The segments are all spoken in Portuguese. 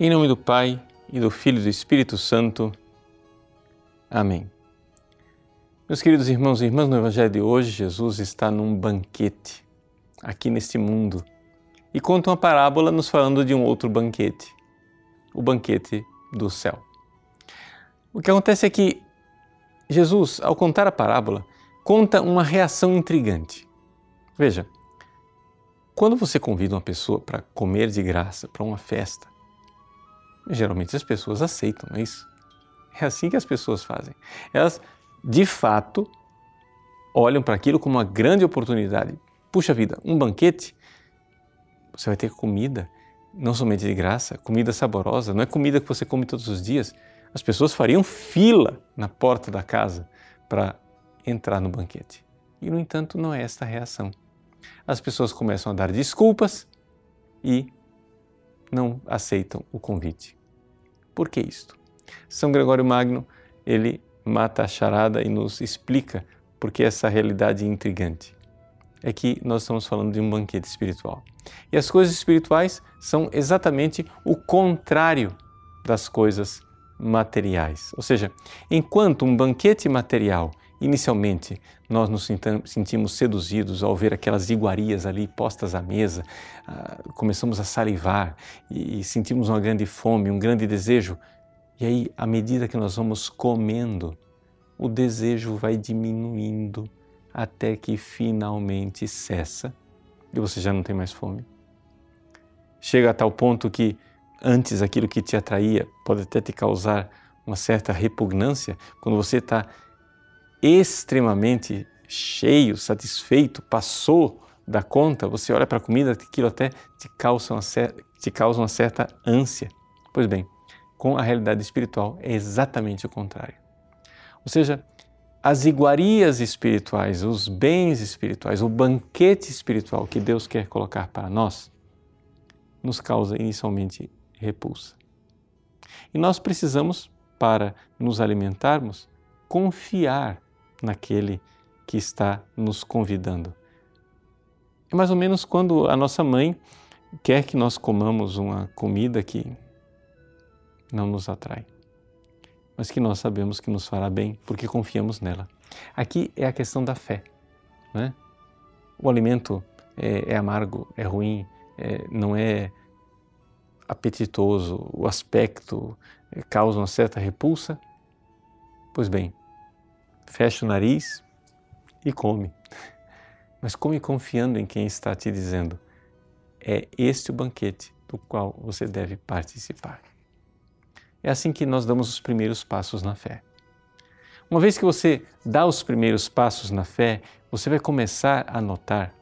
Em nome do Pai e do Filho e do Espírito Santo. Amém. Meus queridos irmãos e irmãs, no Evangelho de hoje, Jesus está num banquete aqui neste mundo e conta uma parábola nos falando de um outro banquete, o banquete do céu. O que acontece é que Jesus, ao contar a parábola, conta uma reação intrigante. Veja, quando você convida uma pessoa para comer de graça, para uma festa, Geralmente as pessoas aceitam, não é isso? É assim que as pessoas fazem. Elas, de fato, olham para aquilo como uma grande oportunidade. Puxa vida, um banquete, você vai ter comida, não somente de graça, comida saborosa, não é comida que você come todos os dias. As pessoas fariam fila na porta da casa para entrar no banquete. E, no entanto, não é esta a reação. As pessoas começam a dar desculpas e não aceitam o convite. Por que isto? São Gregório Magno, ele mata a charada e nos explica por que essa realidade intrigante. É que nós estamos falando de um banquete espiritual. E as coisas espirituais são exatamente o contrário das coisas materiais. Ou seja, enquanto um banquete material Inicialmente, nós nos sentimos seduzidos ao ver aquelas iguarias ali postas à mesa, ah, começamos a salivar e sentimos uma grande fome, um grande desejo. E aí, à medida que nós vamos comendo, o desejo vai diminuindo até que finalmente cessa e você já não tem mais fome. Chega a tal ponto que antes aquilo que te atraía pode até te causar uma certa repugnância quando você está extremamente cheio, satisfeito, passou da conta, você olha para a comida, aquilo até te causa, uma, te causa uma certa ânsia. Pois bem, com a realidade espiritual é exatamente o contrário. Ou seja, as iguarias espirituais, os bens espirituais, o banquete espiritual que Deus quer colocar para nós, nos causa inicialmente repulsa. E nós precisamos, para nos alimentarmos, confiar naquele que está nos convidando. É mais ou menos quando a nossa mãe quer que nós comamos uma comida que não nos atrai, mas que nós sabemos que nos fará bem porque confiamos nela. Aqui é a questão da fé. Né? O alimento é, é amargo, é ruim, é, não é apetitoso, o aspecto causa uma certa repulsa. Pois bem, fecha o nariz e come. Mas come confiando em quem está te dizendo: é este o banquete do qual você deve participar. É assim que nós damos os primeiros passos na fé. Uma vez que você dá os primeiros passos na fé, você vai começar a notar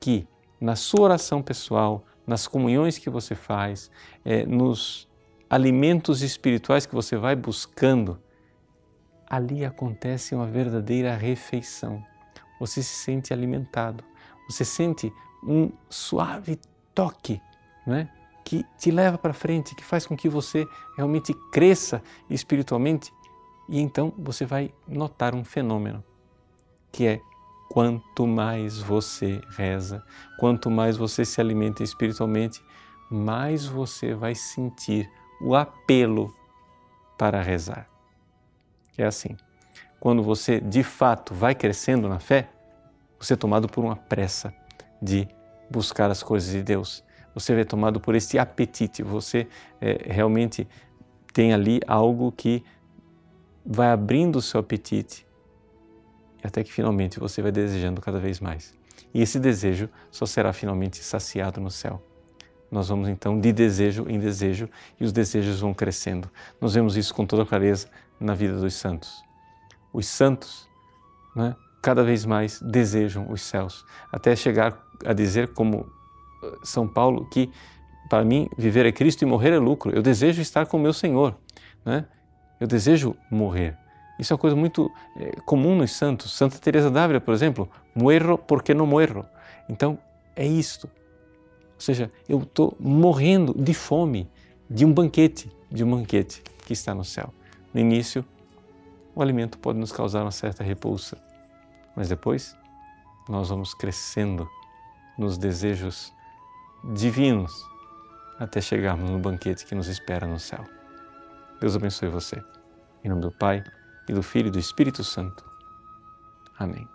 que na sua oração pessoal, nas comunhões que você faz, é, nos alimentos espirituais que você vai buscando, ali acontece uma verdadeira refeição. Você se sente alimentado, você sente um suave toque, né? que te leva para frente, que faz com que você realmente cresça espiritualmente. E então você vai notar um fenômeno, que é quanto mais você reza, quanto mais você se alimenta espiritualmente, mais você vai sentir o apelo para rezar. É assim. Quando você de fato vai crescendo na fé, você é tomado por uma pressa de buscar as coisas de Deus. Você é tomado por esse apetite. Você é, realmente tem ali algo que vai abrindo o seu apetite até que finalmente você vai desejando cada vez mais. E esse desejo só será finalmente saciado no céu. Nós vamos então de desejo em desejo e os desejos vão crescendo. Nós vemos isso com toda clareza na vida dos santos. Os santos, né, cada vez mais desejam os céus, até chegar a dizer, como eh, São Paulo, que para mim viver é Cristo e morrer é lucro. Eu desejo estar com o meu Senhor, né? eu desejo morrer. Isso é uma coisa muito é, comum nos santos. Santa Teresa d'Ávila, por exemplo, muero porque não muero. Então, é isto. Ou seja, eu estou morrendo de fome de um banquete, de um banquete que está no céu. No início, o alimento pode nos causar uma certa repulsa, mas depois nós vamos crescendo nos desejos divinos até chegarmos no banquete que nos espera no céu. Deus abençoe você. Em nome do Pai, e do Filho e do Espírito Santo. Amém.